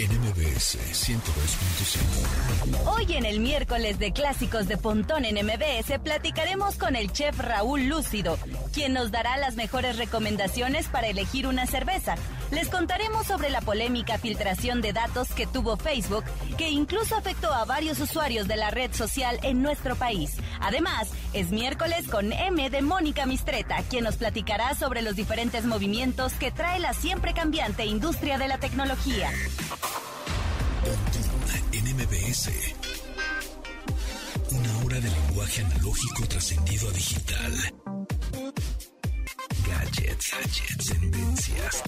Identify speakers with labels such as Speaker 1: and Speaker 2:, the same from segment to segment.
Speaker 1: en MBS 102.5.
Speaker 2: Hoy en el miércoles de clásicos de Pontón en MBS platicaremos con el chef Raúl Lúcido, quien nos dará las mejores recomendaciones para elegir una cerveza. Les contaremos sobre la polémica filtración de datos que tuvo Facebook, que incluso afectó a varios usuarios de la red social en nuestro país. Además, es miércoles con M de Mónica Mistreta, quien nos platicará sobre los diferentes movimientos que trae la siempre cambiante industria de la tecnología.
Speaker 1: en MBS. Una hora de lenguaje analógico trascendido a digital. Gadgets, gadgets, tendencias.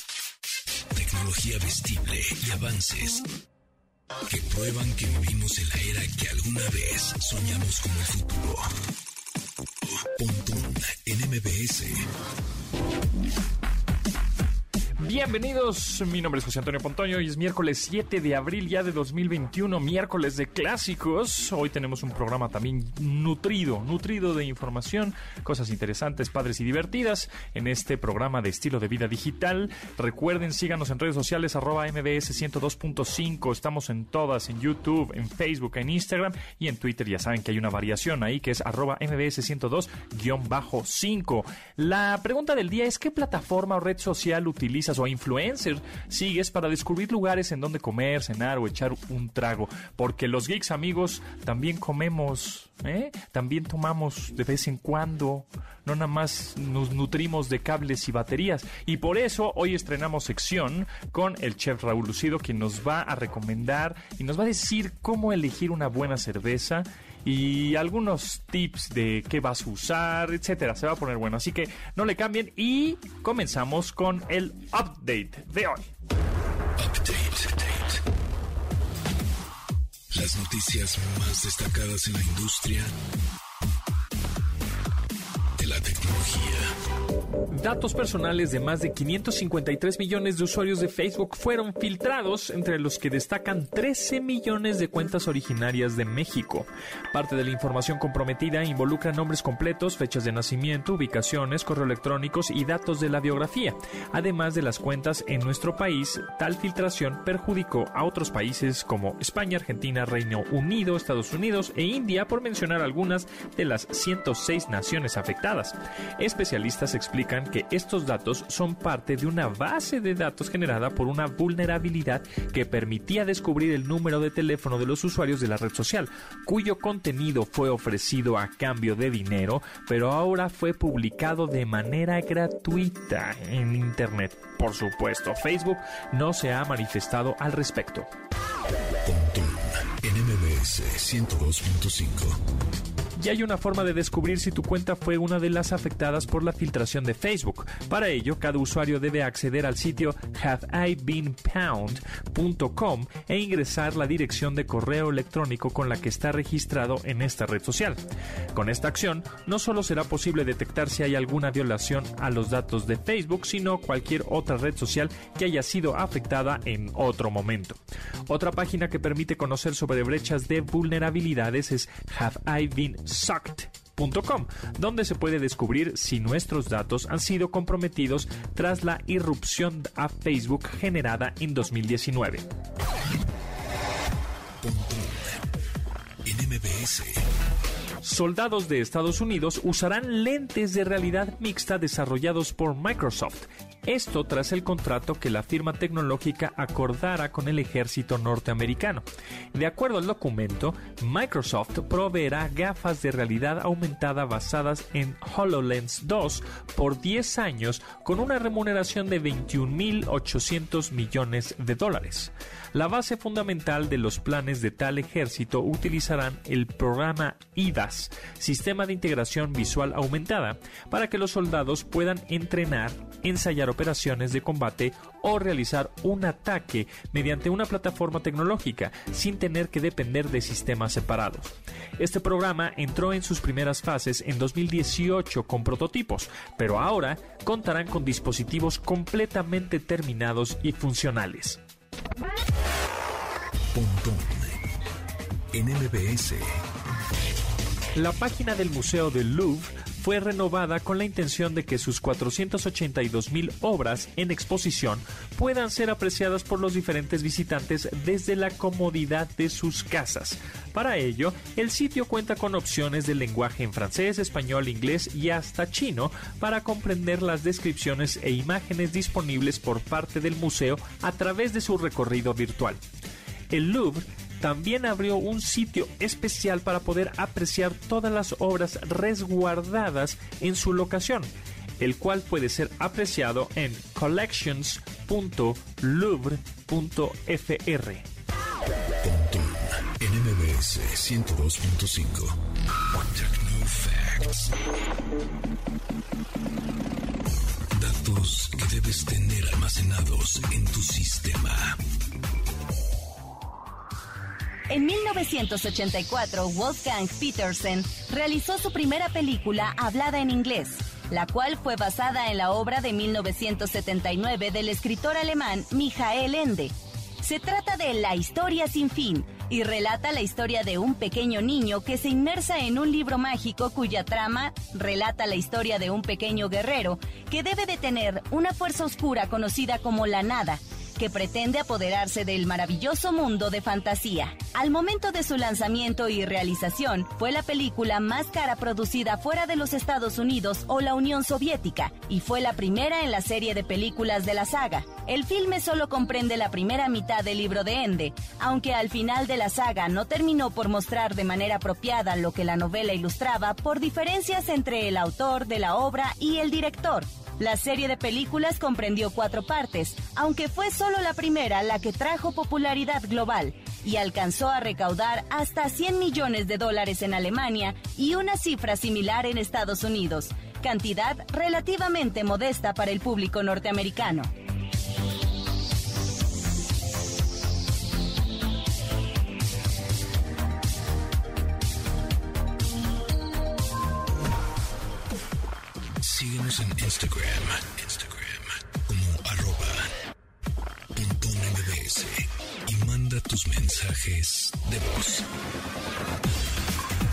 Speaker 1: Tecnología vestible y avances que prueban que vivimos en la era que alguna vez soñamos como el futuro. Pontón en MBS.
Speaker 3: Bienvenidos, mi nombre es José Antonio Pontoño y es miércoles 7 de abril ya de 2021, miércoles de clásicos. Hoy tenemos un programa también nutrido, nutrido de información, cosas interesantes, padres y divertidas en este programa de estilo de vida digital. Recuerden, síganos en redes sociales arroba mbs 102.5, estamos en todas, en YouTube, en Facebook, en Instagram y en Twitter. Ya saben que hay una variación ahí que es arroba mbs 102-5. La pregunta del día es ¿qué plataforma o red social o influencer sigues para descubrir lugares en donde comer, cenar o echar un trago. Porque los geeks amigos también comemos, ¿eh? también tomamos de vez en cuando, no nada más nos nutrimos de cables y baterías. Y por eso hoy estrenamos sección con el chef Raúl Lucido, quien nos va a recomendar y nos va a decir cómo elegir una buena cerveza y algunos tips de qué vas a usar, etcétera. Se va a poner bueno, así que no le cambien y comenzamos con el update de hoy.
Speaker 1: Update. Las noticias más destacadas en la industria de la tecnología.
Speaker 3: Datos personales de más de 553 millones de usuarios de Facebook fueron filtrados, entre los que destacan 13 millones de cuentas originarias de México. Parte de la información comprometida involucra nombres completos, fechas de nacimiento, ubicaciones, correo electrónicos y datos de la biografía. Además de las cuentas en nuestro país, tal filtración perjudicó a otros países como España, Argentina, Reino Unido, Estados Unidos e India, por mencionar algunas de las 106 naciones afectadas. Especialistas explican que estos datos son parte de una base de datos generada por una vulnerabilidad que permitía descubrir el número de teléfono de los usuarios de la red social, cuyo contenido fue ofrecido a cambio de dinero, pero ahora fue publicado de manera gratuita en Internet. Por supuesto, Facebook no se ha manifestado al respecto.
Speaker 1: Pontón en MBS 102.5.
Speaker 3: Y hay una forma de descubrir si tu cuenta fue una de las afectadas por la filtración de Facebook. Para ello, cada usuario debe acceder al sitio haveibeenpound.com e ingresar la dirección de correo electrónico con la que está registrado en esta red social. Con esta acción, no solo será posible detectar si hay alguna violación a los datos de Facebook, sino cualquier otra red social que haya sido afectada en otro momento. Otra página que permite conocer sobre brechas de vulnerabilidades es donde se puede descubrir si nuestros datos han sido comprometidos tras la irrupción a Facebook generada en 2019.
Speaker 1: Pontón en MBS.
Speaker 3: Soldados de Estados Unidos usarán lentes de realidad mixta desarrollados por Microsoft. Esto tras el contrato que la firma tecnológica acordara con el ejército norteamericano. De acuerdo al documento, Microsoft proveerá gafas de realidad aumentada basadas en HoloLens 2 por 10 años con una remuneración de 21.800 millones de dólares. La base fundamental de los planes de tal ejército utilizarán el programa IDAS, Sistema de Integración Visual Aumentada, para que los soldados puedan entrenar, ensayar operaciones de combate o realizar un ataque mediante una plataforma tecnológica sin tener que depender de sistemas separados. Este programa entró en sus primeras fases en 2018 con prototipos, pero ahora contarán con dispositivos completamente terminados y funcionales.
Speaker 1: Pontón en MBS.
Speaker 3: La página del Museo del Louvre fue renovada con la intención de que sus 482 mil obras en exposición puedan ser apreciadas por los diferentes visitantes desde la comodidad de sus casas. Para ello, el sitio cuenta con opciones de lenguaje en francés, español, inglés y hasta chino para comprender las descripciones e imágenes disponibles por parte del museo a través de su recorrido virtual. El Louvre también abrió un sitio especial para poder apreciar todas las obras resguardadas en su locación, el cual puede ser apreciado en collections.louvre.fr.
Speaker 1: NMBS 102.5 Facts Datos que debes tener almacenados en tu sistema.
Speaker 2: En 1984, Wolfgang Petersen realizó su primera película hablada en inglés, la cual fue basada en la obra de 1979 del escritor alemán Michael Ende. Se trata de La historia sin fin y relata la historia de un pequeño niño que se inmersa en un libro mágico cuya trama relata la historia de un pequeño guerrero que debe detener una fuerza oscura conocida como la nada que pretende apoderarse del maravilloso mundo de fantasía. Al momento de su lanzamiento y realización, fue la película más cara producida fuera de los Estados Unidos o la Unión Soviética y fue la primera en la serie de películas de la saga. El filme solo comprende la primera mitad del libro de Ende, aunque al final de la saga no terminó por mostrar de manera apropiada lo que la novela ilustraba por diferencias entre el autor de la obra y el director. La serie de películas comprendió cuatro partes, aunque fue solo la primera la que trajo popularidad global y alcanzó a recaudar hasta 100 millones de dólares en Alemania y una cifra similar en Estados Unidos, cantidad relativamente modesta para el público norteamericano.
Speaker 1: En Instagram, Instagram como arroba mbs y manda tus mensajes de voz.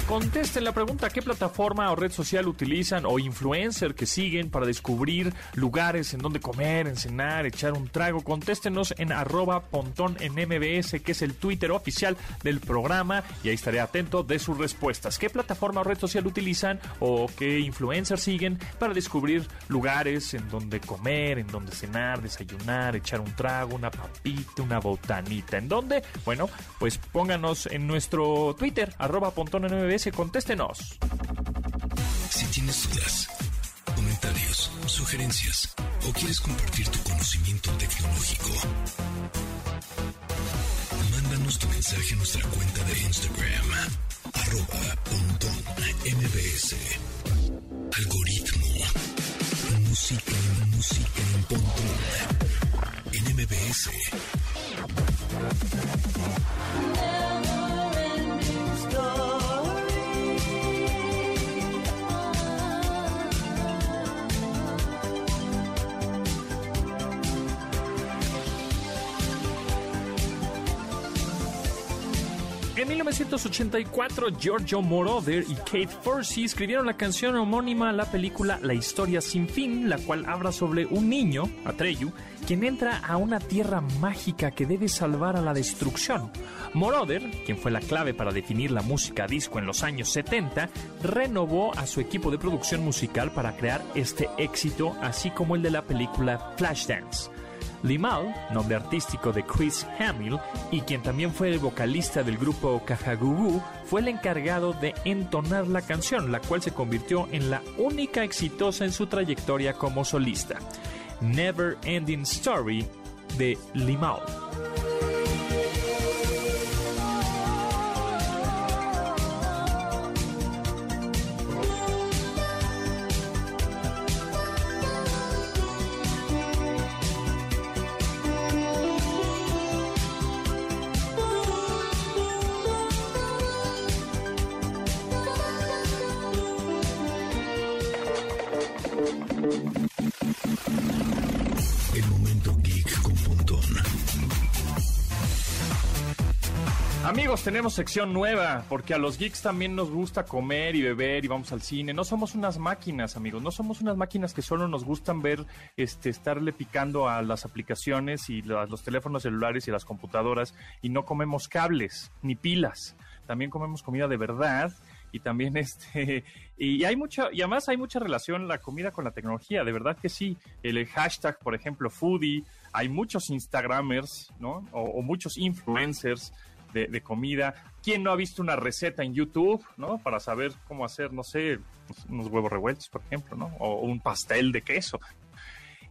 Speaker 3: Contesten la pregunta qué plataforma o red social utilizan o influencer que siguen para descubrir lugares en donde comer, en cenar, echar un trago. Contéstenos en arroba pontón en MBS, que es el Twitter oficial del programa, y ahí estaré atento de sus respuestas. ¿Qué plataforma o red social utilizan o qué influencer siguen para descubrir lugares en donde comer, en donde cenar, desayunar, echar un trago, una papita, una botanita? ¿En dónde? Bueno, pues pónganos en nuestro Twitter, arroba pontón en MBS contéstenos.
Speaker 1: Si tienes dudas, comentarios, sugerencias o quieres compartir tu conocimiento tecnológico, mándanos tu mensaje a nuestra cuenta de Instagram, arroba mbs. Algoritmo. Música, música en pontón. En MBS.
Speaker 3: En 1984, Giorgio Moroder y Kate Forsey escribieron la canción homónima a la película La historia sin fin, la cual habla sobre un niño, Atreyu, quien entra a una tierra mágica que debe salvar a la destrucción. Moroder, quien fue la clave para definir la música disco en los años 70, renovó a su equipo de producción musical para crear este éxito, así como el de la película Flashdance. Limal, nombre artístico de Chris Hamill, y quien también fue el vocalista del grupo Cajagugu, fue el encargado de entonar la canción, la cual se convirtió en la única exitosa en su trayectoria como solista. Never Ending Story de Limal. Tenemos sección nueva, porque a los geeks también nos gusta comer y beber y vamos al cine. No somos unas máquinas, amigos, no somos unas máquinas que solo nos gustan ver, este, estarle picando a las aplicaciones y a los teléfonos celulares y las computadoras y no comemos cables ni pilas. También comemos comida de verdad y también este y hay mucha y además hay mucha relación la comida con la tecnología de verdad que sí el hashtag por ejemplo foodie hay muchos instagramers no o muchos influencers de, comida. ¿Quién no ha visto una receta en YouTube, ¿no? Para saber cómo hacer, no sé, unos huevos revueltos, por ejemplo, ¿no? O un pastel de queso.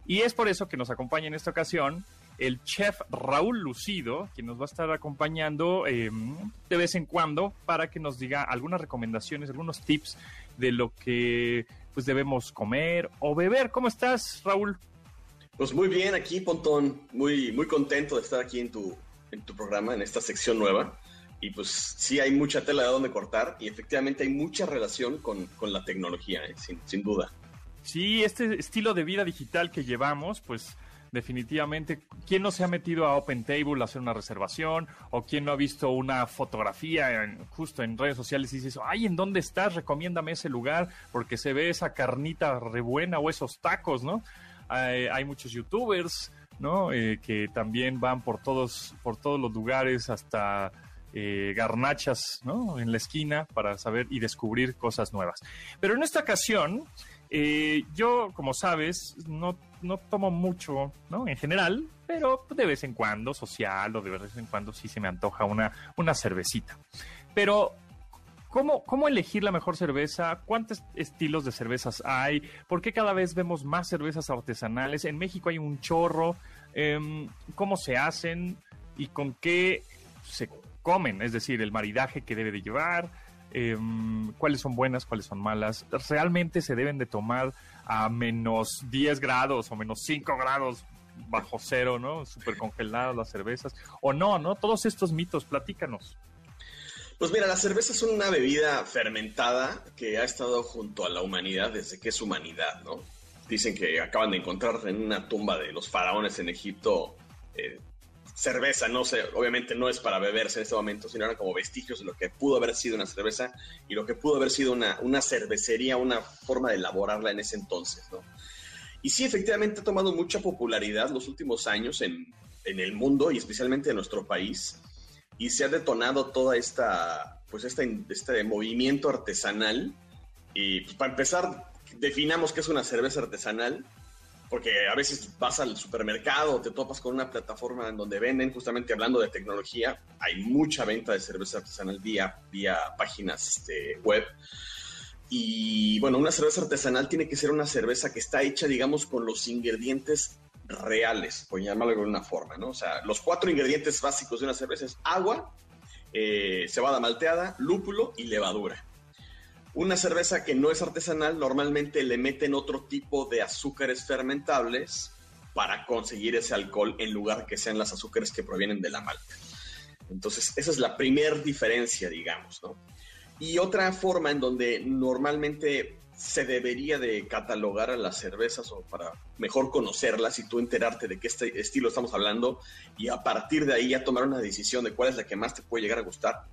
Speaker 3: Y es por eso que nos acompaña en esta ocasión el chef Raúl Lucido, quien nos va a estar acompañando em, de vez en cuando para que nos diga algunas recomendaciones, algunos tips de lo que pues debemos comer o beber. ¿Cómo estás, Raúl?
Speaker 4: Pues muy bien aquí, Pontón. Muy, muy contento de estar aquí en tu, en tu programa, en esta sección nueva. Y pues sí hay mucha tela de donde cortar y efectivamente hay mucha relación con, con la tecnología, ¿eh? sin, sin duda.
Speaker 3: Sí, este estilo de vida digital que llevamos, pues definitivamente, ¿quién no se ha metido a Open Table a hacer una reservación? ¿O quién no ha visto una fotografía justo en redes sociales y dices, ay, ¿en dónde estás? Recomiéndame ese lugar porque se ve esa carnita re buena o esos tacos, ¿no? Hay, hay muchos youtubers ¿no? Eh, que también van por todos, por todos los lugares hasta eh, garnachas, ¿no? En la esquina para saber y descubrir cosas nuevas. Pero en esta ocasión, eh, yo, como sabes, no, no tomo mucho. En general, pero de vez en cuando, social o de vez en cuando sí se me antoja una, una cervecita. Pero ¿Cómo, ¿Cómo elegir la mejor cerveza? ¿Cuántos estilos de cervezas hay? ¿Por qué cada vez vemos más cervezas artesanales? En México hay un chorro. Em, ¿Cómo se hacen? ¿Y con qué se comen? Es decir, el maridaje que debe de llevar. Em, cuáles son buenas, cuáles son malas. ¿Realmente se deben de tomar a menos 10 grados o menos 5 grados bajo cero, ¿no? Súper congeladas las cervezas. O no, ¿no? Todos estos mitos, platícanos.
Speaker 4: Pues mira, la cerveza es una bebida fermentada que ha estado junto a la humanidad desde que es humanidad, ¿no? Dicen que acaban de encontrar en una tumba de los faraones en Egipto eh, cerveza, no sé, obviamente no es para beberse en este momento, sino eran como vestigios de lo que pudo haber sido una cerveza y lo que pudo haber sido una, una cervecería, una forma de elaborarla en ese entonces, ¿no? Y sí, efectivamente ha tomado mucha popularidad los últimos años en, en el mundo y especialmente en nuestro país y se ha detonado toda esta, pues este, este movimiento artesanal. Y pues, para empezar, definamos qué es una cerveza artesanal, porque a veces vas al supermercado, te topas con una plataforma en donde venden, justamente hablando de tecnología, hay mucha venta de cerveza artesanal vía, vía páginas este, web. Y bueno, una cerveza artesanal tiene que ser una cerveza que está hecha, digamos, con los ingredientes reales, por llamarlo de alguna forma, ¿no? O sea, los cuatro ingredientes básicos de una cerveza es agua, eh, cebada malteada, lúpulo y levadura. Una cerveza que no es artesanal normalmente le meten otro tipo de azúcares fermentables para conseguir ese alcohol en lugar que sean las azúcares que provienen de la malta. Entonces, esa es la primera diferencia, digamos, ¿no? Y otra forma en donde normalmente se debería de catalogar a las cervezas o para mejor conocerlas y tú enterarte de qué este estilo estamos hablando y a partir de ahí ya tomar una decisión de cuál es la que más te puede llegar a gustar,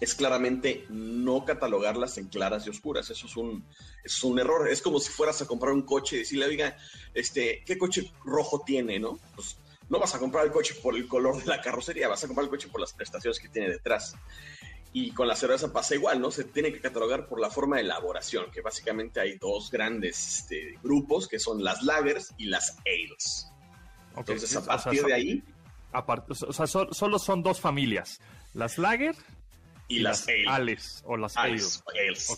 Speaker 4: es claramente no catalogarlas en claras y oscuras. Eso es un, es un error. Es como si fueras a comprar un coche y decirle, oiga, este, ¿qué coche rojo tiene? ¿no? Pues no vas a comprar el coche por el color de la carrocería, vas a comprar el coche por las prestaciones que tiene detrás. Y con la cerveza pasa igual, ¿no? Se tiene que catalogar por la forma de elaboración, que básicamente hay dos grandes este, grupos, que son las lagers y las ales. Entonces, a partir de ahí...
Speaker 3: o sea, solo son dos familias, las lager
Speaker 4: y, las,
Speaker 3: ales. o las ales.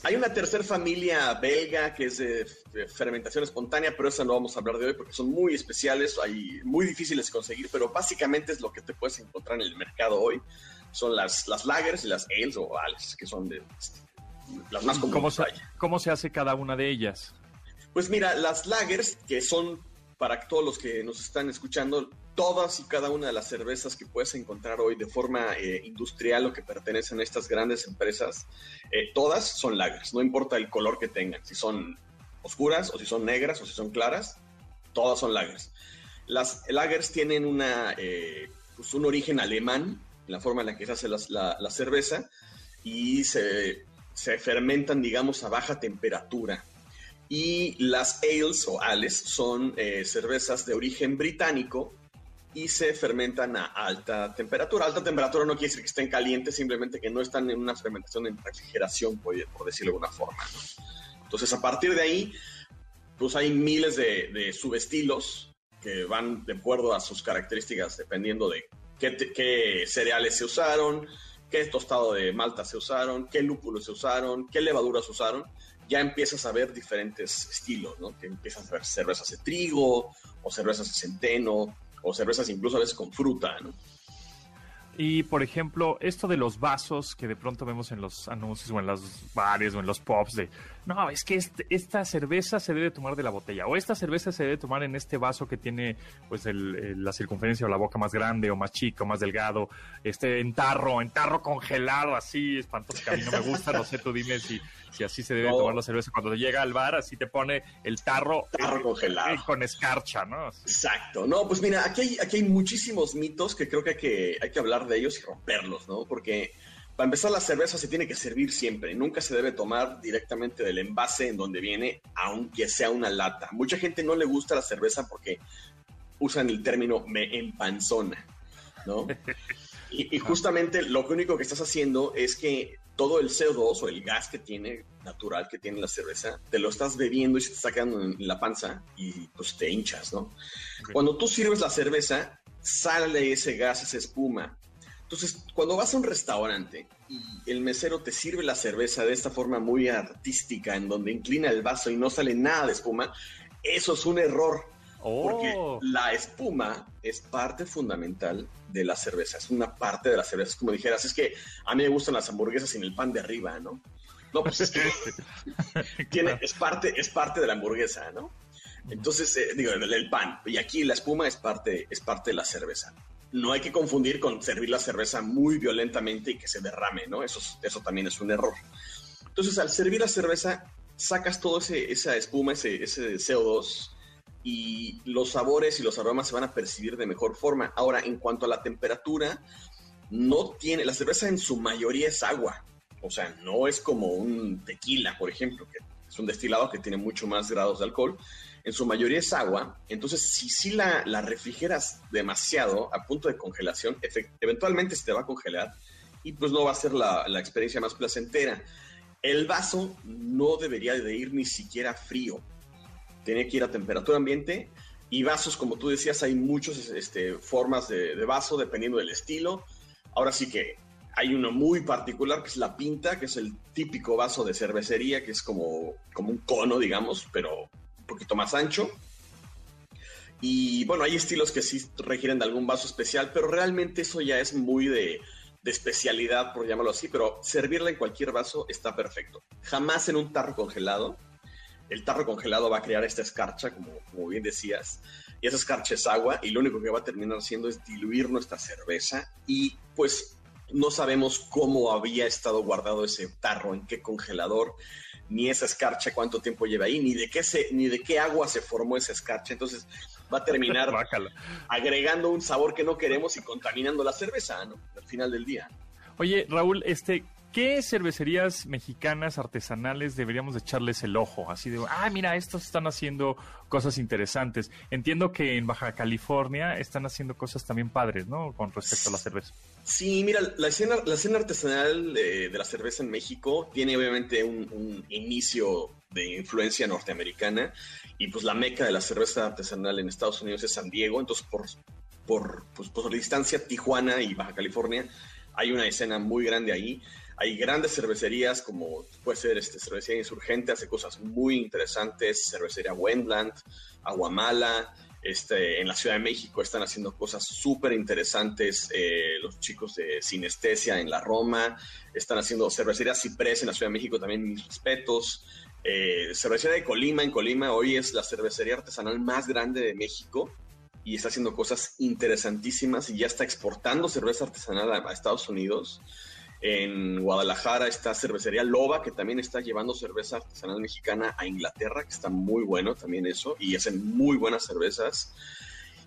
Speaker 4: Hay una tercera familia belga que es de, fermentación espontánea, pero esa no vamos a hablar de hoy porque son muy especiales, hay, muy difíciles de conseguir, pero básicamente es lo que te puedes encontrar en el mercado hoy son las, las lagers y las ales o ales, que son de, las más comunes.
Speaker 3: ¿Cómo se, ¿Cómo se hace cada una de ellas?
Speaker 4: Pues mira, las lagers, que son para todos los que nos están escuchando, todas y cada una de las cervezas que puedes encontrar hoy de forma eh, industrial o que pertenecen a estas grandes empresas, eh, todas son lagers, no importa el color que tengan, si son oscuras o si son negras o si son claras, todas son lagers. Las lagers tienen una, eh, pues un origen alemán la forma en la que se hace la, cerveza, y se, se fermentan, digamos, a baja temperatura. Y las ales o ales son eh, cervezas de origen británico y se fermentan a alta temperatura. Alta temperatura no quiere decir que estén calientes, simplemente que no están en una fermentación en refrigeración, por, decirlo de alguna forma. Entonces, a partir de ahí, pues hay miles de, subestilos que van de acuerdo a sus características, dependiendo de qué, cereales se usaron, qué tostado de malta se usaron, qué lúpulos se usaron, qué levaduras se usaron ya empiezas a ver diferentes estilos, ¿no? Que empiezas a ver cervezas de trigo, o cervezas de centeno, o cervezas incluso a veces con fruta, ¿no?
Speaker 3: Y por ejemplo, esto de los vasos que de pronto vemos en los anuncios o en los bares o en los pops de, no, es que este, esta cerveza se debe tomar de la botella o esta cerveza se debe tomar en este vaso que tiene pues la circunferencia o la boca más grande o más chico, más delgado, este en tarro, en tarro congelado, así espantoso que a mí no me gusta, no sé, tú dime si, si así se debe tomar la cerveza cuando llega al bar, así te pone el tarro,
Speaker 4: tarro congelado
Speaker 3: con escarcha, ¿no?
Speaker 4: Exacto. No, pues mira, aquí hay, aquí hay muchísimos mitos que creo que hay, que hay que hablar de ellos y romperlos, ¿no? Porque para empezar, la cerveza se tiene que servir siempre. Nunca se debe tomar directamente del envase en donde viene, aunque sea una lata. Mucha gente no le gusta la cerveza porque usan el término me empanzona, ¿no? Y, justamente lo único que estás haciendo es que todo el CO2 o el gas que tiene, natural que tiene la cerveza, te lo estás bebiendo y se te está quedando en la panza y pues te hinchas, ¿no? Cuando tú sirves la cerveza, sale ese gas, esa espuma, entonces, cuando vas a un restaurante y el mesero te sirve la cerveza de esta forma muy artística, en donde inclina el vaso y no sale nada de espuma, eso es un error. Porque oh. la espuma es parte fundamental de la cerveza, es una parte de la cerveza. Es como dijeras, es que a mí me gustan las hamburguesas sin el pan de arriba, ¿no? No, pues es que tiene, es, parte, es parte de la hamburguesa, ¿no? Entonces, eh, digo, el, pan. Y aquí la espuma es parte, es parte de la cerveza no hay que confundir con servir la cerveza muy violentamente y que se derrame, ¿no? Eso, eso también es un error. Entonces, al servir la cerveza, sacas ese, esa espuma, ese, ese CO2 y los sabores y los aromas se van a percibir de mejor forma. Ahora, en cuanto a la temperatura, no tiene, la cerveza en su mayoría es agua. O sea, no es como un tequila, por ejemplo, que es un destilado que tiene mucho más grados de alcohol en su mayoría es agua, entonces si sí la, la, refrigeras demasiado a punto de congelación, eventualmente se te va a congelar y pues no va a ser la, la, experiencia más placentera. El vaso no debería de ir ni siquiera frío, tiene que ir a temperatura ambiente y vasos, como tú decías, hay muchas este, formas de, de vaso dependiendo del estilo. Ahora sí que hay uno muy particular que es la pinta, que es el típico vaso de cervecería, que es como, como un cono, digamos, pero poquito más ancho. Y bueno, hay estilos que sí requieren de algún vaso especial, pero realmente eso ya es muy de, especialidad, por llamarlo así, pero servirla en cualquier vaso está perfecto. Jamás en un tarro congelado. El tarro congelado va a crear esta escarcha, como, como bien decías, y esa escarcha es agua, y lo único que va a terminar haciendo es diluir nuestra cerveza, y pues no sabemos cómo había estado guardado ese tarro, en qué congelador, ni esa escarcha cuánto tiempo lleva ahí, ni de qué se, ni de qué agua se formó esa escarcha. Entonces va a terminar agregando un sabor que no queremos y contaminando la cerveza, ¿no? Al final del día.
Speaker 3: Oye, Raúl, este, ¿qué cervecerías mexicanas artesanales deberíamos echarles el ojo? Así de, ah, mira, estos están haciendo cosas interesantes. Entiendo que en Baja California están haciendo cosas también padres, ¿no? Con respecto a la cerveza.
Speaker 4: Sí, mira, la escena, la escena artesanal de, la cerveza en México tiene obviamente un, inicio de influencia norteamericana y pues la meca de la cerveza artesanal en Estados Unidos es San Diego, entonces por, por, pues, por distancia Tijuana y Baja California hay una escena muy grande ahí. Hay grandes cervecerías como puede ser este, Cervecería Insurgente, hace cosas muy interesantes, Cervecería Wendland, Aguamala, este, en la Ciudad de México están haciendo cosas súper interesantes. Eh, los chicos de Sinestesia en la Roma están haciendo cervecería Ciprés en la Ciudad de México, también mis respetos. Eh, cervecería de Colima en Colima hoy es la cervecería artesanal más grande de México y está haciendo cosas interesantísimas y ya está exportando cerveza artesanal a Estados Unidos. En Guadalajara está cervecería Loba, que también está llevando cerveza artesanal mexicana a Inglaterra, que está muy bueno también eso, y hacen muy buenas cervezas.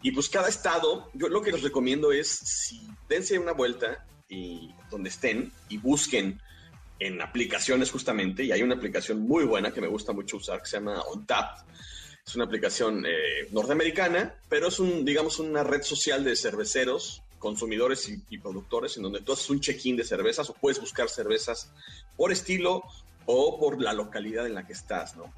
Speaker 4: Y pues cada estado, yo lo que les recomiendo es, si dense una vuelta y donde estén y busquen en aplicaciones justamente, y hay una aplicación muy buena que me gusta mucho usar que se llama OnTap. Es una aplicación eh, norteamericana, pero es un, digamos, una red social de cerveceros, consumidores y, y productores, en donde tú haces un check-in de cervezas o puedes buscar cervezas por estilo o por la localidad en la que estás, ¿no?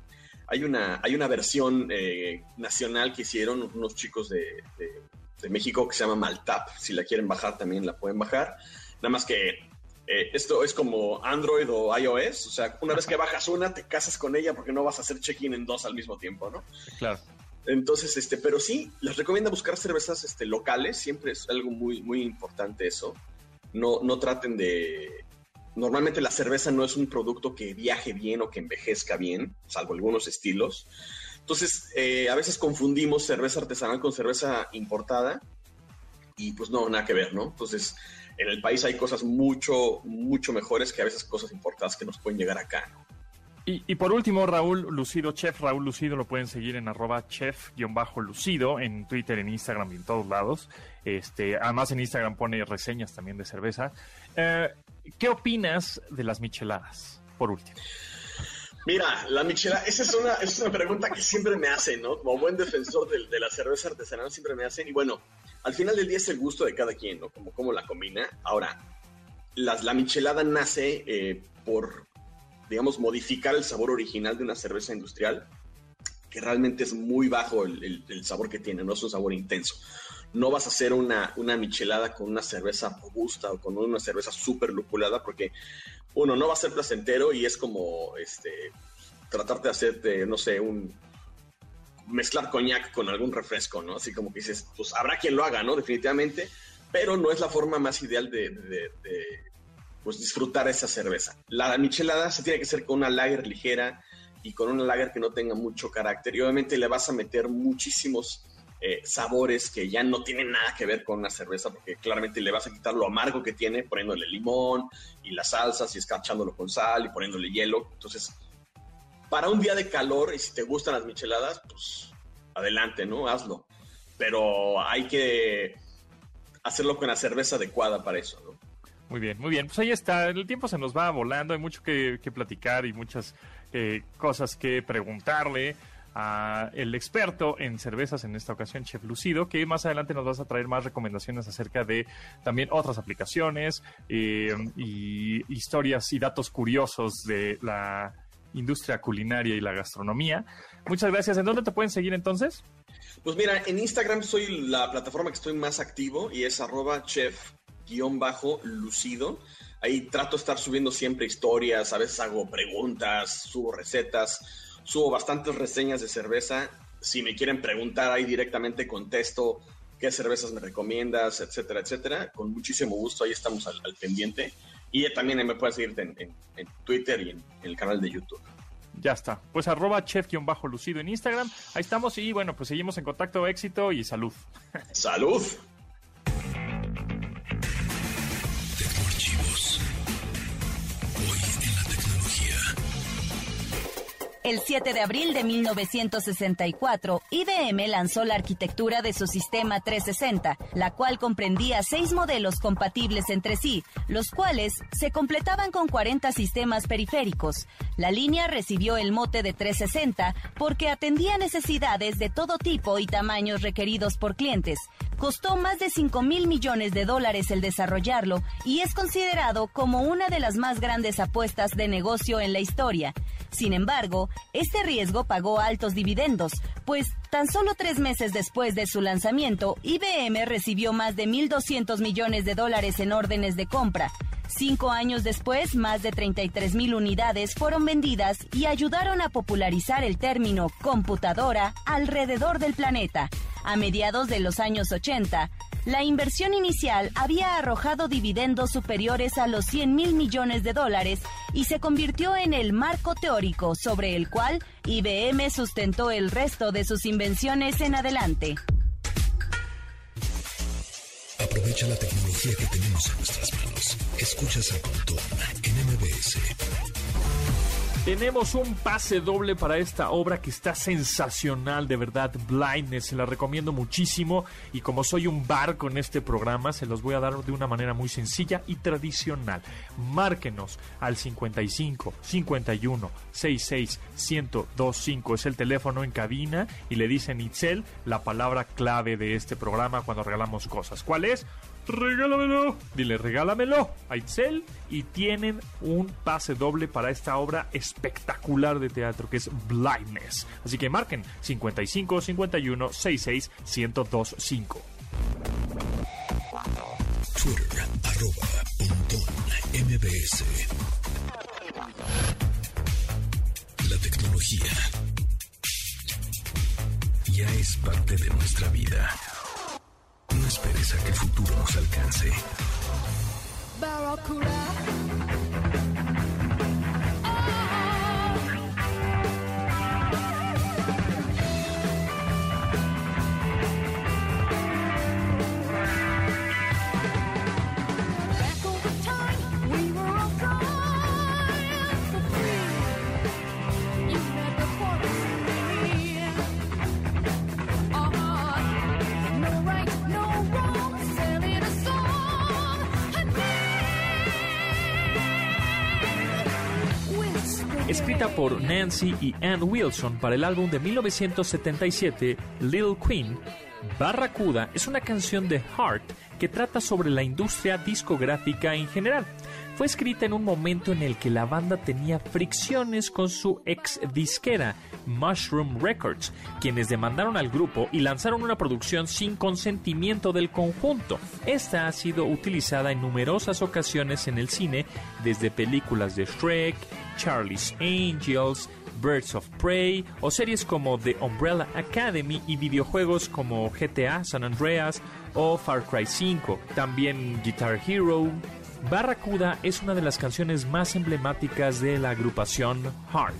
Speaker 4: Hay una, hay una versión eh, nacional que hicieron unos chicos de, de, México que se llama Maltap. Si la quieren bajar, también la pueden bajar. Nada más que eh, esto es como Android o iOS. O sea, una vez que bajas una, te casas con ella porque no vas a hacer check-in en dos al mismo tiempo, ¿no?
Speaker 3: Claro.
Speaker 4: Entonces, este, pero sí, les recomiendo buscar cervezas este, locales. Siempre es algo muy, muy importante eso. No, no traten de, Normalmente la cerveza no es un producto que viaje bien o que envejezca bien, salvo algunos estilos. Entonces, eh, a veces confundimos cerveza artesanal con cerveza importada y pues no, nada que ver, ¿no? Entonces, en el país hay cosas mucho, mucho mejores que a veces cosas importadas que nos pueden llegar acá.
Speaker 3: Y, por último, Raúl Lucido, Chef Raúl Lucido, lo pueden seguir en arroba chef-lucido en Twitter, en Instagram y en todos lados. Este, además en Instagram pone reseñas también de cerveza. Eh, ¿Qué opinas de las micheladas, por último?
Speaker 4: Mira, la michelada, esa es una, es una pregunta que siempre me hacen, ¿no? Como buen defensor de, la cerveza artesanal siempre me hacen. Y bueno, al final del día es el gusto de cada quien, ¿no? Como cómo la combina. Ahora, la michelada nace eh, por, digamos, modificar el sabor original de una cerveza industrial, que realmente es muy bajo el, sabor que tiene, no es un sabor intenso no vas a hacer una, una michelada con una cerveza robusta o con una cerveza súper lupulada porque, uno, no va a ser placentero y es como este, tratarte de hacerte, no sé, un mezclar coñac con algún refresco, ¿no? Así como que dices, pues habrá quien lo haga, ¿no? Definitivamente, pero no es la forma más ideal de, pues, disfrutar esa cerveza. La michelada se tiene que hacer con una lager ligera y con una lager que no tenga mucho carácter y obviamente le vas a meter muchísimos eh, sabores que ya no tienen nada que ver con una cerveza, porque claramente le vas a quitar lo amargo que tiene poniéndole limón y las salsas y escarchándolo con sal y poniéndole hielo. Entonces, para un día de calor y si te gustan las micheladas, pues adelante, ¿no? Hazlo. Pero hay que hacerlo con la cerveza adecuada para eso, ¿no?
Speaker 3: Muy bien, muy bien. Pues ahí está. El tiempo se nos va volando. Hay mucho que, platicar y muchas eh, cosas que preguntarle a el experto en cervezas en esta ocasión, Chef Lucido, que más adelante nos vas a traer más recomendaciones acerca de también otras aplicaciones eh, y historias y datos curiosos de la industria culinaria y la gastronomía. Muchas gracias. ¿En dónde te pueden seguir entonces?
Speaker 4: Pues mira, en Instagram soy la plataforma que estoy más activo y es arroba chef-lucido. Ahí trato de estar subiendo siempre historias, a veces hago preguntas, subo recetas subo bastantes reseñas de cerveza. Si me quieren preguntar ahí directamente, contesto qué cervezas me recomiendas, etcétera, etcétera. Con muchísimo gusto, ahí estamos al, pendiente. Y también me puedes seguir en, Twitter y en, el canal de YouTube.
Speaker 3: Ya está. Pues arroba chef-lucido en Instagram. Ahí estamos y bueno, pues seguimos en contacto, éxito y salud.
Speaker 4: Salud.
Speaker 2: El 7 de abril de 1964, IBM lanzó la arquitectura de su sistema 360, la cual comprendía seis modelos compatibles entre sí, los cuales se completaban con 40 sistemas periféricos. La línea recibió el mote de 360 porque atendía necesidades de todo tipo y tamaños requeridos por clientes. Costó más de 5 mil millones de dólares el desarrollarlo y es considerado como una de las más grandes apuestas de negocio en la historia. Sin embargo, este riesgo pagó altos dividendos, pues tan solo tres meses después de su lanzamiento, IBM recibió más de 1.200 millones de dólares en órdenes de compra. Cinco años después, más de 33 mil unidades fueron vendidas y ayudaron a popularizar el término computadora alrededor del planeta. A mediados de los años 80, la inversión inicial había arrojado dividendos superiores a los 100 mil millones de dólares y se convirtió en el marco teórico sobre el cual IBM sustentó el resto de sus invenciones en adelante.
Speaker 1: Aprovecha la tecnología que tenemos en nuestras manos. Escuchas a Pontón en MBS.
Speaker 3: Tenemos un pase doble para esta obra que está sensacional, de verdad, Blindness, se la recomiendo muchísimo y como soy un barco en este programa, se los voy a dar de una manera muy sencilla y tradicional. Márquenos al 55 51 66 1025, es el teléfono en cabina y le dicen Itzel la palabra clave de este programa cuando regalamos cosas. ¿Cuál es? Regálamelo. Dile, regálamelo a Itzel y tienen un pase doble para esta obra espectacular de teatro que es Blindness. Así que marquen 55 51 66 1025.
Speaker 1: Twitter, arroba, mbs. La tecnología ya es parte de nuestra vida. Esperes que el futuro nos alcance.
Speaker 3: Por Nancy y Ann Wilson para el álbum de 1977 Little Queen, Barracuda es una canción de Heart que trata sobre la industria discográfica en general. Fue escrita en un momento en el que la banda tenía fricciones con su ex disquera, Mushroom Records, quienes demandaron al grupo y lanzaron una producción sin consentimiento del conjunto. Esta ha sido utilizada en numerosas ocasiones en el cine, desde películas de Shrek, Charlie's Angels, Birds of Prey o series como The Umbrella Academy y videojuegos como GTA San Andreas o Far Cry 5. También Guitar Hero. Barracuda es una de las canciones más emblemáticas de la agrupación Heart.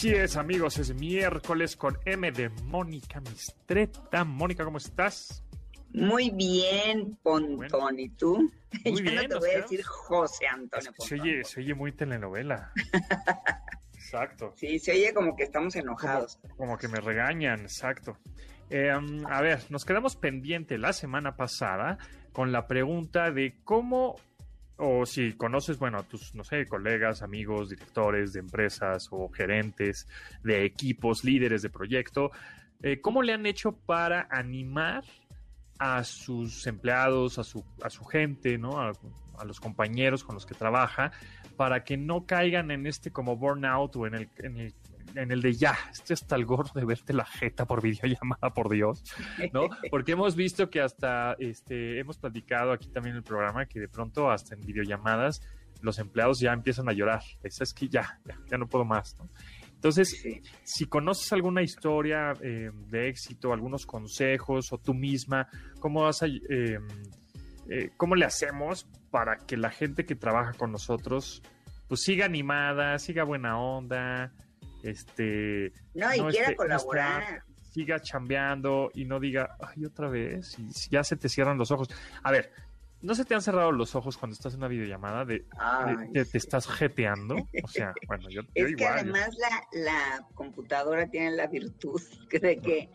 Speaker 3: Así es, amigos, es miércoles con M de Mónica Mistreta. Mónica, ¿cómo estás?
Speaker 5: Muy bien, Pontón. ¿Y tú? Muy Yo no te voy a decir José Antonio Pontón.
Speaker 3: Se oye, se oye muy telenovela. exacto.
Speaker 5: Sí, se oye como que estamos enojados.
Speaker 3: Como, que me regañan, exacto. Em, a ver, nos quedamos pendiente la semana pasada con la pregunta de cómo o si conoces, bueno, a tus, no sé, colegas, amigos, directores de empresas o gerentes de equipos, líderes de proyecto, eh, ¿cómo le han hecho para animar a sus empleados, a su, a su gente, ¿no? A, los compañeros con los que trabaja, para que no caigan en este como burnout o en el, en el en el de ya, este está el gordo de verte la jeta por videollamada, por Dios, ¿no? Porque hemos visto que hasta, este, hemos platicado aquí también en el programa que de pronto hasta en videollamadas los empleados ya empiezan a llorar. Es, que ya, ya, no puedo más, ¿no? Entonces, si conoces alguna historia eh, de éxito, algunos consejos o tú misma, ¿cómo vas a, eh, eh, cómo le hacemos para que la gente que trabaja con nosotros pues siga animada, siga buena onda, este
Speaker 5: no, y quiera colaborar.
Speaker 3: siga chambeando y no diga, ay, otra vez, y ya se te cierran los ojos. A ver, ¿no se te han cerrado los ojos cuando estás en una videollamada de, de, te estás jeteando? O sea, bueno, yo,
Speaker 5: es que además la, la computadora tiene la virtud de que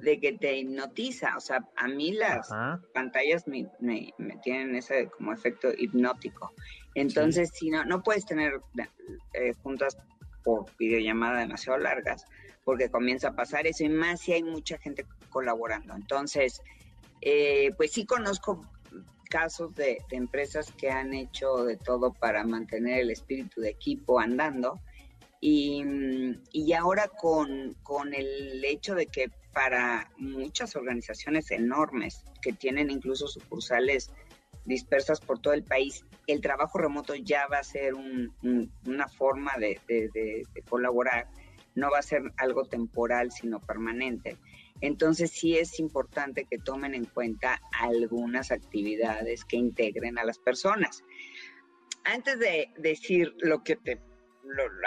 Speaker 5: de que te hipnotiza, o sea, a mí las pantallas me, me, tienen ese como efecto hipnótico. Entonces, si no, no puedes tener eh, juntas por videollamada demasiado largas, porque comienza a pasar eso y más si hay mucha gente colaborando. Entonces, eh, pues sí conozco casos de, empresas que han hecho de todo para mantener el espíritu de equipo andando. Y, y ahora con, con, el hecho de que para muchas organizaciones enormes que tienen incluso sucursales dispersas por todo el país, el trabajo remoto ya va a ser una forma de, de, colaborar, no va a ser algo temporal, sino permanente. Entonces sí es importante que tomen en cuenta algunas actividades que integren a las personas. Antes de decir lo que te,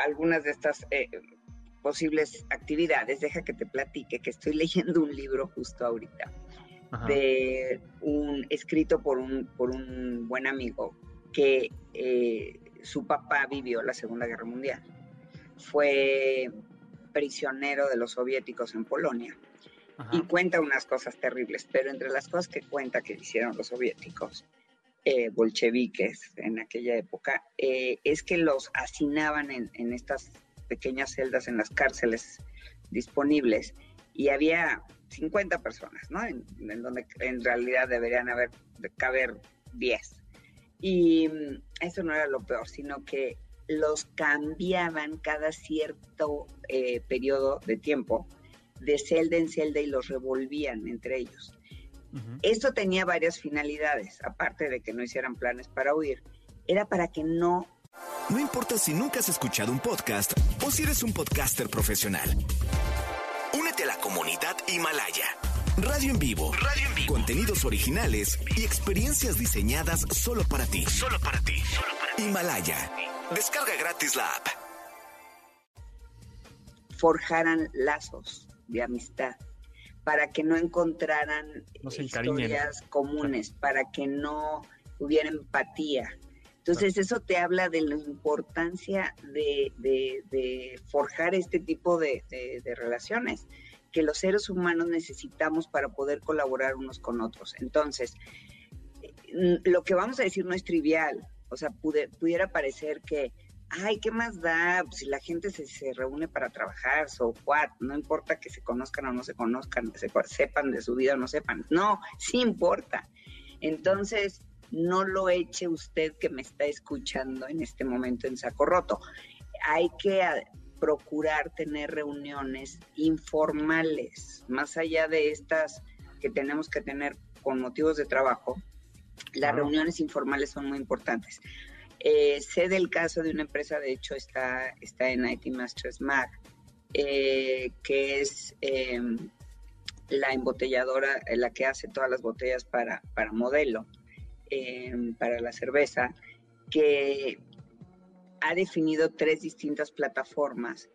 Speaker 5: algunas de estas eh, posibles actividades, deja que te platique que estoy leyendo un libro justo ahorita de un escrito por un por un buen amigo que eh, su papá vivió la Segunda Guerra Mundial. Fue prisionero de los soviéticos en Polonia y cuenta unas cosas terribles, pero entre las cosas que cuenta que hicieron los soviéticos, eh, bolcheviques en aquella época, eh, es que los hacinaban en, estas pequeñas celdas en las cárceles disponibles y había 50 personas, ¿no? En, donde en realidad deberían haber, caber 10. Y mm, eso no era lo peor, sino que los cambiaban cada cierto eh, periodo de tiempo de celda en celda y los revolvían entre ellos. Esto tenía varias finalidades, aparte de que no hicieran planes para huir. Era para que no...
Speaker 1: No importa si nunca has escuchado un podcast o si eres un podcaster profesional. Únete a la comunidad Himalaya. Radio en vivo. Radio en vivo. Contenidos originales y experiencias diseñadas solo para ti. Solo para ti. Solo para ti. Himalaya. Descarga gratis la app.
Speaker 5: Forjaran lazos de amistad, para que no encontraran historias comunes, para que no hubiera empatía. Entonces eso te habla de la importancia de, forjar este tipo de, relaciones que los seres humanos necesitamos para poder colaborar unos con otros. Entonces, mm, lo que vamos a decir no es trivial, o sea, pudiera parecer que ay, ¿qué más da? Pues, si la gente se, reúne para trabajar, so what, no importa que se conozcan o no se conozcan, se, sepan de su vida o no sepan. No, sí importa. Entonces, no lo eche usted que me está escuchando en este momento en saco roto. Hay que procurar tener reuniones informales, más allá de estas que tenemos que tener con motivos de trabajo. Las reuniones informales son muy importantes. Eh, sé del caso de una empresa, de hecho está, está en IT Masters Mag, eh, que es em, la embotelladora, eh, la que hace todas las botellas para, para modelo, em, para la cerveza, que ha definido tres distintas plataformas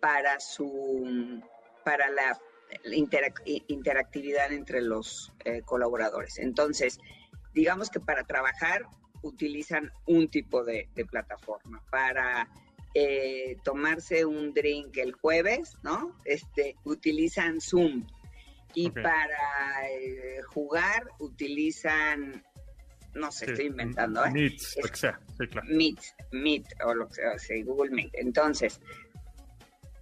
Speaker 5: para su para la interactividad entre los colaboradores. Entonces, digamos que para trabajar utilizan un tipo de, plataforma para eh, tomarse un drink el jueves, ¿no? Este, utilizan Zoom. Y para eh, jugar utilizan, no sé, estoy inventando, ¿eh?
Speaker 3: Meet, lo que sea,
Speaker 5: Meet, Meet, o lo que sea, Google Meet. Entonces,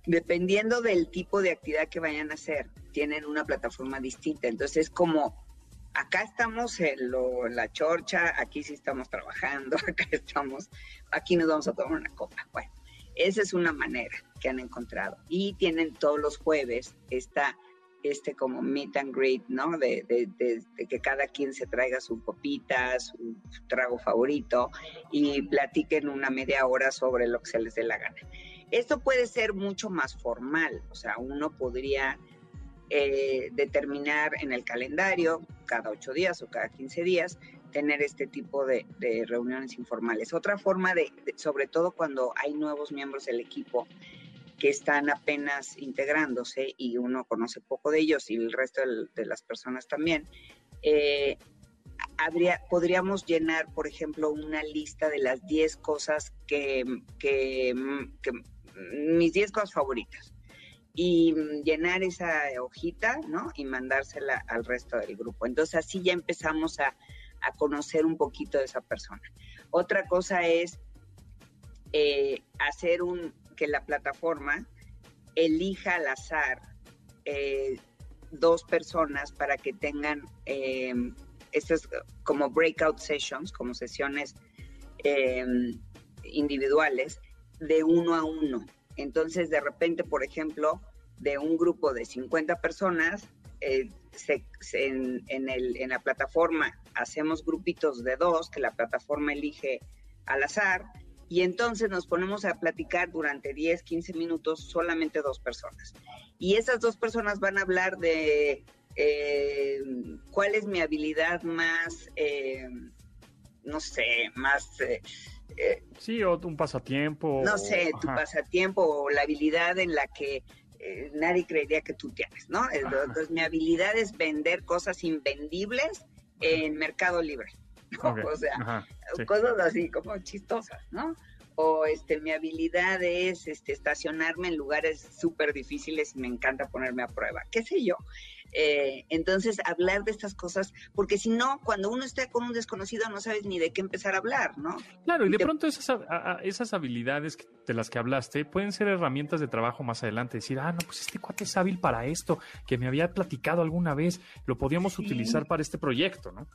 Speaker 5: dependiendo del tipo de actividad que vayan a hacer, tienen una plataforma distinta. Entonces, es como acá estamos en, la chorcha, aquí sí estamos trabajando, acá estamos, aquí nos vamos a tomar una copa. Bueno, esa es una manera que han encontrado. Y tienen todos los jueves esta, este como meet and greet, ¿no? De, que cada quien se traiga su copita, su, trago favorito y platiquen una media hora sobre lo que se les dé la gana. Esto puede ser mucho más formal, o sea, uno podría eh, determinar en el calendario, cada ocho días o cada quince días, tener este tipo de, reuniones informales. Otra forma de, sobre todo cuando hay nuevos miembros del equipo que están apenas integrándose y uno conoce poco de ellos y el resto de, las personas también, eh, habría, podríamos llenar, por ejemplo, una lista de las 10 cosas que, que, mis 10 cosas favoritas y llenar esa hojita, ¿no? Y mandársela al resto del grupo. Entonces así ya empezamos a, conocer un poquito de esa persona. Otra cosa es eh, hacer un, que la plataforma elija al azar eh, dos personas para que tengan eh, estas como breakout sessions, como sesiones eh, individuales de uno a uno. Entonces, de repente, por ejemplo, de un grupo de 50 personas, en, en la plataforma hacemos grupitos de dos que la plataforma elige al azar y entonces nos ponemos a platicar durante 10, 15 minutos solamente dos personas. Y esas dos personas van a hablar de eh, cuál es mi habilidad más, eh, no sé, más...
Speaker 3: Eh, sí, o un pasatiempo.
Speaker 5: No sé, tu pasatiempo o la habilidad en la que nadie creería que tú tienes, ¿no? Entonces, mi habilidad es vender cosas invendibles en Mercado Libre. O sea, cosas así como chistosas, ¿no? O este, mi habilidad es este, estacionarme en lugares súper difíciles y me encanta ponerme a prueba, qué sé yo. Eh, entonces, hablar de estas cosas, porque si no, cuando uno está con un desconocido no sabes ni de qué empezar a hablar, ¿no?
Speaker 3: Claro, y, de pronto esas, esas habilidades de las que hablaste pueden ser herramientas de trabajo más adelante. Decir, ah, no, pues este cuate es hábil para esto, que me había platicado alguna vez, lo podíamos utilizar para este proyecto, ¿no?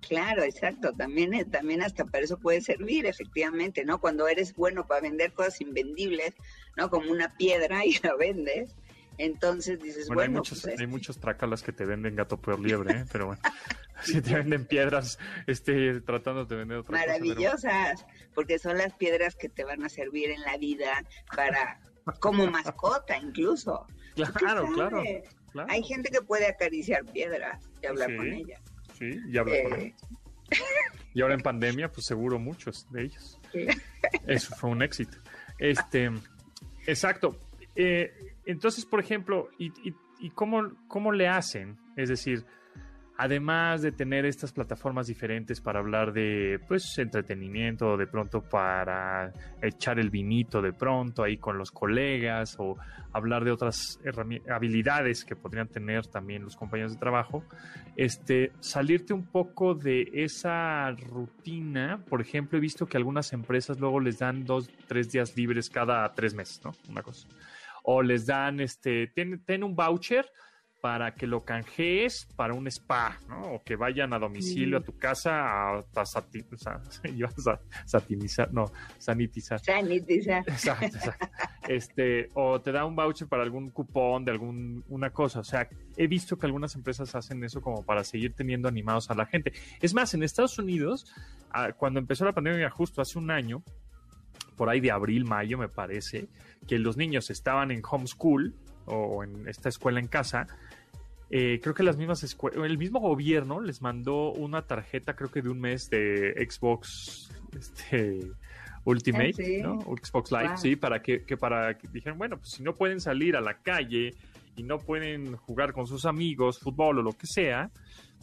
Speaker 5: Claro, exacto. También, también hasta para eso puede servir, efectivamente, ¿no? Cuando eres bueno para vender cosas invendibles, ¿no? Como una piedra y la vendes, entonces dices, bueno,
Speaker 3: hay muchos, pues, hay muchos trácalas que te venden gato por liebre, ¿eh? pero bueno, si te venden piedras, este, tratando de vender otra
Speaker 5: Maravillosas, porque son las piedras que te van a servir en la vida para, como mascota incluso.
Speaker 3: Claro, claro,
Speaker 5: Hay gente que puede acariciar piedras y hablar con ellas.
Speaker 3: Sí, y habla con eh. Y ahora en pandemia, pues seguro muchos de ellos. Eso fue un éxito. Este, exacto. Eh, entonces, por ejemplo, ¿y, y, cómo, cómo le hacen? Es decir, además de tener estas plataformas diferentes para hablar de pues entretenimiento, de pronto para echar el vinito de pronto ahí con los colegas o hablar de otras habilidades que podrían tener también los compañeros de trabajo, este salirte un poco de esa rutina, por ejemplo, he visto que algunas empresas luego les dan dos, tres días libres cada tres meses, ¿no? Una cosa. O les dan, este, ten un voucher para que lo canjees para un spa, ¿no? O que vayan a domicilio a tu casa a, satinizar, no, sanitizar.
Speaker 5: Sanitizar.
Speaker 3: Exacto, Este, o te da un voucher para algún cupón de alguna cosa. O sea, he visto que algunas empresas hacen eso como para seguir teniendo animados a la gente. Es más, en Estados Unidos, ah, cuando empezó la pandemia justo hace un año, por ahí de abril, mayo, me parece, que los niños estaban en homeschool o en esta escuela en casa, eh, creo que las mismas escuelas, el mismo gobierno les mandó una tarjeta, creo que de un mes de Xbox este, Ultimate, ah, ¿no? Xbox Live, sí, para que, para que dijeran, bueno, pues si no pueden salir a la calle y no pueden jugar con sus amigos, fútbol o lo que sea,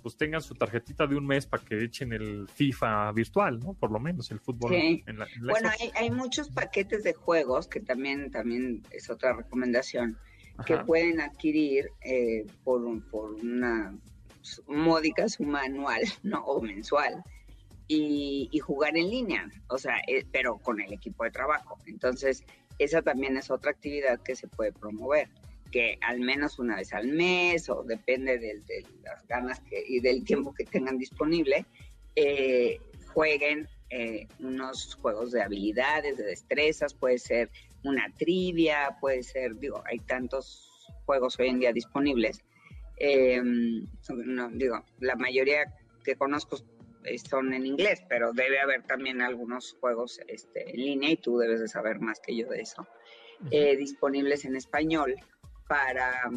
Speaker 3: pues tengan su tarjetita de un mes para que echen el FIFA virtual, ¿no? Por lo menos el fútbol. En
Speaker 5: la, bueno, hay, hay, muchos paquetes de juegos que también, también es otra recomendación que pueden adquirir eh, por, por una módica suma anual ¿no? o mensual y, jugar en línea, o sea, eh, pero con el equipo de trabajo. Entonces, esa también es otra actividad que se puede promover, que al menos una vez al mes o depende de, las ganas que, y del tiempo que tengan disponible, eh, jueguen unos juegos de habilidades, de destrezas, puede ser una trivia, puede ser, digo, hay tantos juegos hoy en día disponibles. Em, no, digo, la mayoría que conozco son en inglés, pero debe haber también algunos juegos este, en línea y tú debes de saber más que yo de eso, eh, disponibles en español para,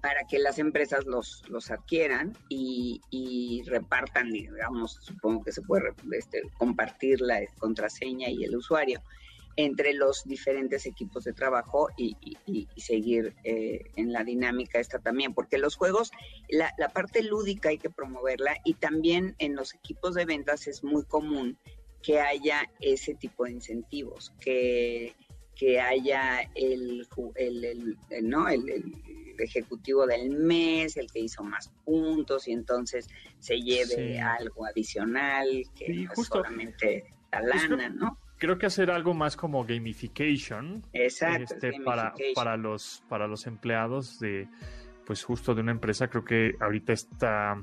Speaker 5: para que las empresas los, los adquieran y, y repartan, digamos, supongo que se puede este, compartir la contraseña y el usuario entre los diferentes equipos de trabajo y, seguir eh, en la dinámica esta también, porque los juegos, la, parte lúdica hay que promoverla y también en los equipos de ventas es muy común que haya ese tipo de incentivos, que, que haya el, el, ¿no? el, ejecutivo del mes, el que hizo más puntos y entonces se lleve algo adicional que no solamente la lana, ¿no?
Speaker 3: Creo que hacer algo más como gamification.
Speaker 5: Exacto.
Speaker 3: Este, para, para, los, para los empleados de, pues justo de una empresa, creo que ahorita está,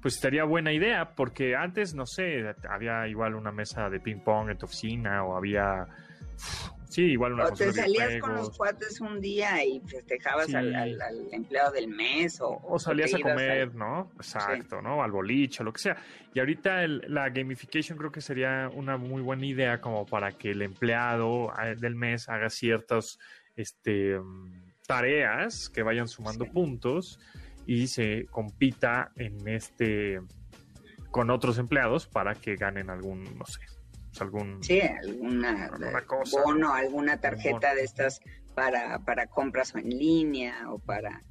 Speaker 3: pues estaría buena idea, porque antes, no sé, había igual una mesa de ping pong en tu oficina o había Sí, igual una
Speaker 5: o te salías con los cuates un día y festejabas al, empleado del mes o,
Speaker 3: o salías a comer, ¿no? Exacto, ¿no? Al boliche, lo que sea. Y ahorita la gamification creo que sería una muy buena idea como para que el empleado eh, del mes haga ciertas este, tareas que vayan sumando puntos y se compita en este con otros empleados para que ganen algún, no sé, pues, algún
Speaker 5: sí, alguna, bono, alguna tarjeta de estas para, para compras en línea o para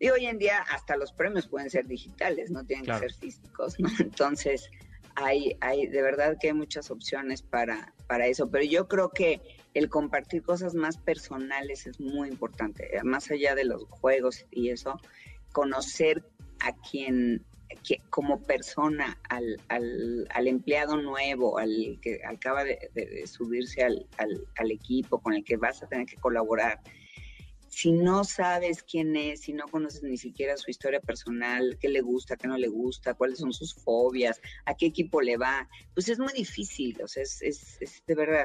Speaker 5: y hoy en día hasta los premios pueden ser digitales, no tienen que ser físicos, ¿no? Entonces, hay, hay, de verdad que hay muchas opciones para, para eso, pero yo creo que el compartir cosas más personales es muy importante, más allá de los juegos y eso, conocer a quien que, como persona al, al, al, empleado nuevo, al que acaba de, subirse al, al, equipo con el que vas a tener que colaborar, si no sabes quién es, si no conoces ni siquiera su historia personal, qué le gusta, qué no le gusta, cuáles son sus fobias, a qué equipo le va, pues es muy difícil, o sea, es, es, de verdad.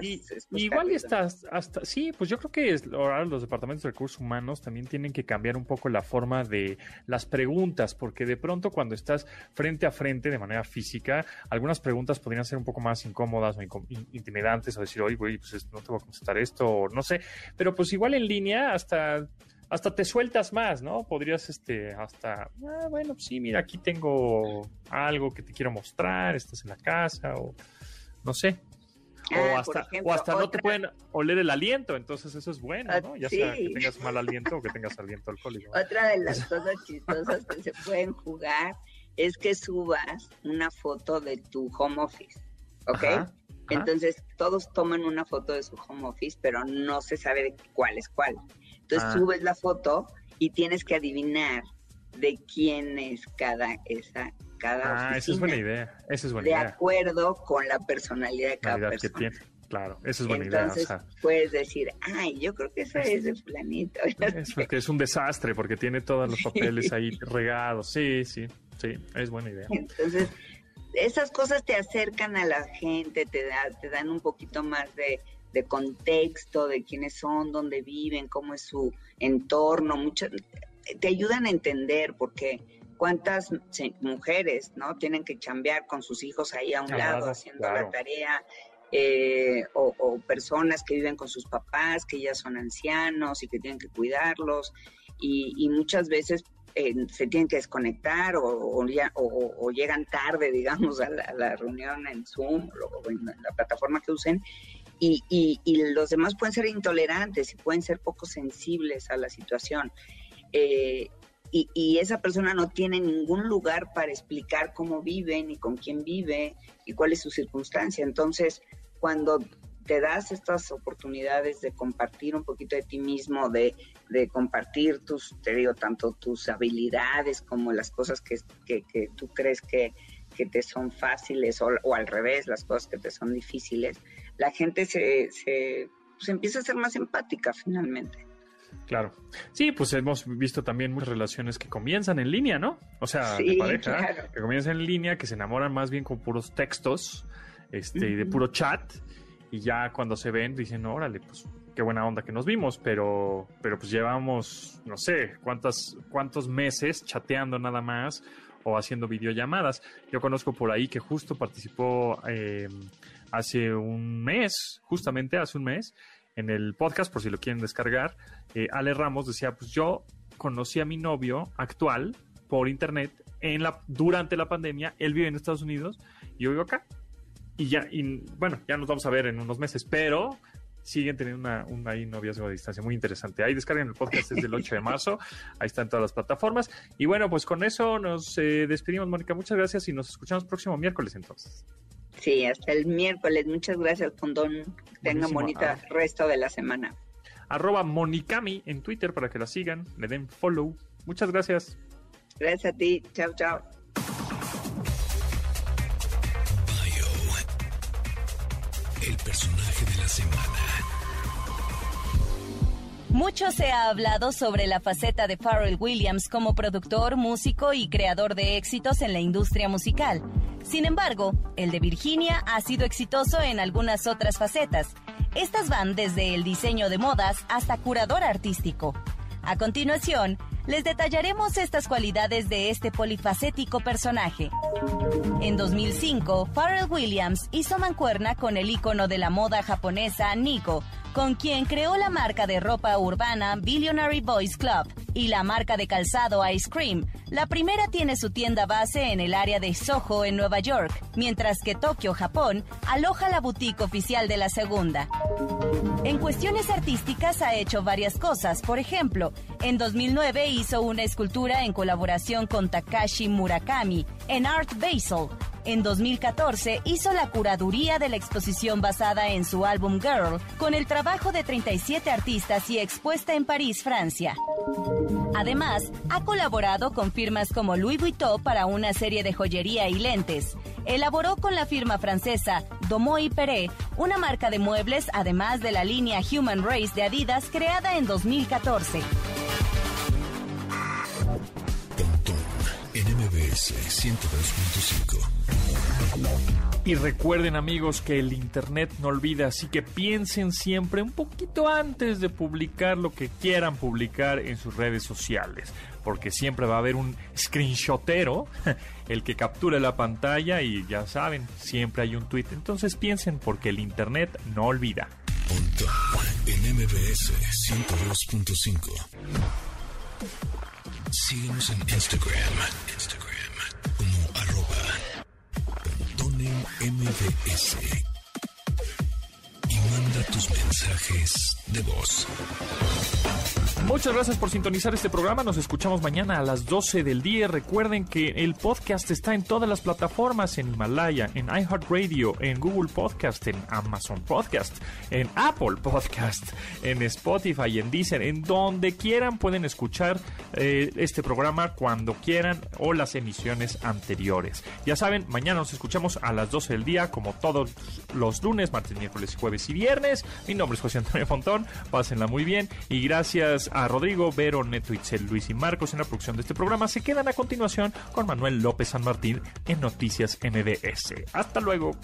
Speaker 3: igual estás hasta, sí, pues yo creo que ahora los departamentos de recursos humanos también tienen que cambiar un poco la forma de las preguntas, porque de pronto cuando estás frente a frente de manera física, algunas preguntas podrían ser un poco más incómodas o intimidantes, o decir, oye, güey, pues no te voy a contestar esto, o no sé, pero pues igual en línea hasta hasta te sueltas más, ¿no? Podrías, este, hasta, ah, bueno, sí, mira, aquí tengo algo que te quiero mostrar, estás en la casa, o no sé. o ah, hasta, o hasta no te pueden oler el aliento, entonces eso es bueno, ¿no? Ya sea que tengas mal aliento o que tengas aliento alcohólico.
Speaker 5: Otra de las cosas chistosas que se pueden jugar es que subas una foto de tu home office, ¿ok? Entonces todos toman una foto de su home office, pero no se sabe cuál es cuál. Entonces ah. subes la foto y tienes que adivinar de quién es cada esa cada
Speaker 3: ah, esa es buena idea. Esa es buena
Speaker 5: de acuerdo con la personalidad de cada persona. Que tiene.
Speaker 3: Claro, esa es buena
Speaker 5: idea.
Speaker 3: Entonces
Speaker 5: puedes decir, ay, yo creo que eso es el planito.
Speaker 3: Es porque es un desastre, porque tiene todos los papeles ahí regados. Sí, sí, sí, es buena idea.
Speaker 5: Entonces, esas cosas te acercan a la gente, te, da, te dan un poquito más de, de contexto, de quiénes son, dónde viven, cómo es su entorno, muchas, te ayudan a entender porque cuántas mujeres no tienen que chambear con sus hijos ahí a un lado haciendo la tarea eh, o, personas que viven con sus papás que ya son ancianos y que tienen que cuidarlos y, muchas veces eh, se tienen que desconectar o, llegan tarde digamos a la, reunión en Zoom o en la plataforma que usen y, los demás pueden ser intolerantes y pueden ser poco sensibles a la situación. Eh, y, esa persona no tiene ningún lugar para explicar cómo vive, ni con quién vive, y cuál es su circunstancia. Entonces, cuando te das estas oportunidades de compartir un poquito de ti mismo, de, compartir tus, te digo, tanto tus habilidades como las cosas que, tú crees que, te son fáciles o, al revés, las cosas que te son difíciles, la gente se, se pues, empieza a ser más empática finalmente.
Speaker 3: Claro. Sí, pues hemos visto también muchas relaciones que comienzan en línea, ¿no? O sea, de pareja, que comienzan en línea, que se enamoran más bien con puros textos este, y de puro chat. Y ya cuando se ven dicen, órale, pues qué buena onda que nos vimos, pero, pero pues llevamos, no sé, cuántas, cuántos meses chateando nada más o haciendo videollamadas. Yo conozco por ahí que justo participó eh, hace un mes, justamente hace un mes, en el podcast, por si lo quieren descargar, eh, Ale Ramos decía, pues yo conocí a mi novio actual por internet en la, durante la pandemia, él vive en Estados Unidos yo vivo acá. Y ya, bueno, ya nos vamos a ver en unos meses, pero siguen teniendo una, un ahí noviazgo a distancia muy interesante. Ahí descarguen el podcast desde el 8 de marzo, ahí están todas las plataformas. Y bueno, pues con eso nos eh, despedimos, Mónica. Muchas gracias y nos escuchamos próximo miércoles entonces.
Speaker 5: Sí, hasta el miércoles. Muchas gracias, Fondón. Tenga bonita ah. resto de la semana.
Speaker 3: Arroba Monicami en Twitter para que la sigan, le den follow. Muchas gracias.
Speaker 5: Gracias a ti. Chao, chao.
Speaker 1: El personaje de la semana.
Speaker 2: Mucho se ha hablado sobre la faceta de Pharrell Williams como productor, músico y creador de éxitos en la industria musical. Sin embargo, el de Virginia ha sido exitoso en algunas otras facetas. Estas van desde el diseño de modas hasta curador artístico. A continuación, les detallaremos estas cualidades de este polifacético personaje. En 2005, Pharrell Williams hizo mancuerna con el ícono de la moda japonesa Nico, con quien creó la marca de ropa urbana Billionary Boys Club y la marca de calzado Ice Cream. La primera tiene su tienda base en el área de Soho en Nueva York, mientras que Tokio, Japón, aloja la boutique oficial de la segunda. En cuestiones artísticas ha hecho varias cosas. Por ejemplo, en 2009 hizo una escultura en colaboración con Takashi Murakami en Art Basel, en 2014 hizo la curaduría de la exposición basada en su álbum Girl, con el trabajo de 37 artistas y expuesta en París, Francia. Además, ha colaborado con firmas como Louis Vuitton para una serie de joyería y lentes. Elaboró con la firma francesa Domo y Peré una marca de muebles, además de la línea Human Race de Adidas creada en 2014.
Speaker 1: NMBS 102.5
Speaker 3: y recuerden amigos que el Internet no olvida, así que piensen siempre un poquito antes de publicar lo que quieran publicar en sus redes sociales, porque siempre va a haber un screenshotero, el que capture la pantalla y ya saben, siempre hay un tweet. Entonces piensen porque el Internet no olvida.
Speaker 1: Punto. En MBS 102.5. Síguenos en Instagram. Instagram Y manda tus mensajes de voz.
Speaker 3: Muchas gracias por sintonizar este programa. Nos escuchamos mañana a las 12 del día. Recuerden que el podcast está en todas las plataformas, en Himalaya, en iHeartRadio, en Google Podcast, en Amazon Podcast, en Apple Podcast, en Spotify, en Deezer, en donde quieran pueden escuchar eh, este programa cuando quieran o las emisiones anteriores. Ya saben, mañana nos escuchamos a las 12 del día, como todos los lunes, martes, miércoles, jueves y viernes. Mi nombre es José Antonio Fontón. Pásenla muy bien y gracias a Rodrigo, Vero, Neto, Itzel, Luis y Marcos en la producción de este programa. Se quedan a continuación con Manuel López San Martín en Noticias MBS. Hasta luego.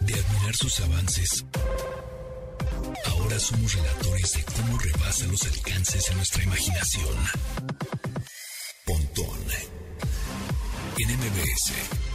Speaker 1: De admirar sus avances, ahora somos relatores de cómo rebasa los alcances en nuestra imaginación. Pontón en MBS.